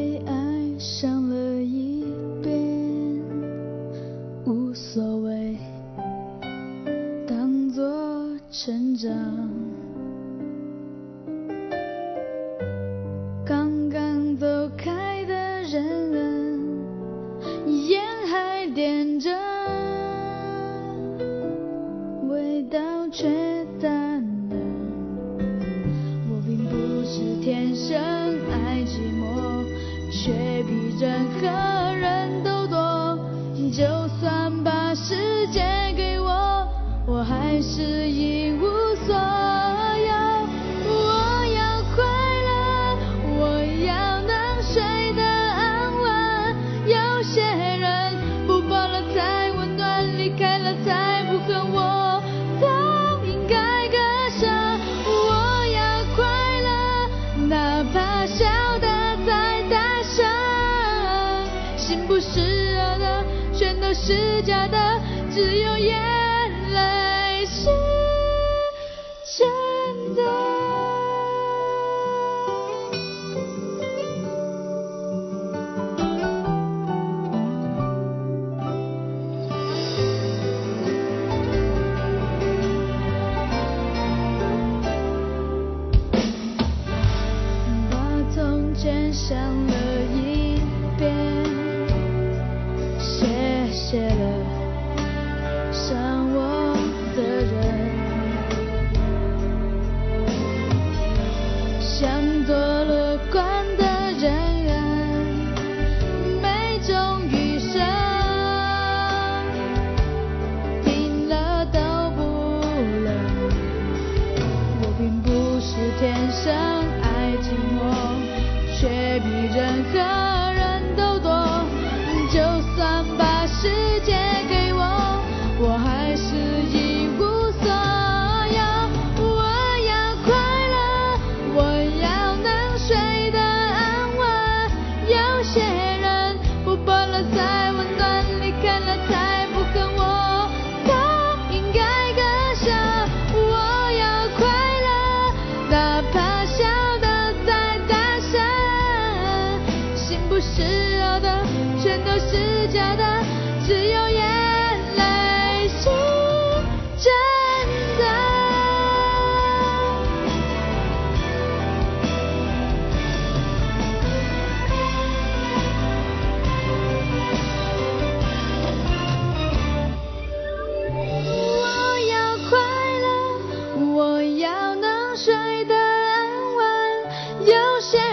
被爱伤了一遍无所谓当作成长。是假的只有眼泪是真的。我从前想了任何。的全都是假的，只有眼泪是真的。我要快乐，我要能睡得安稳，有些。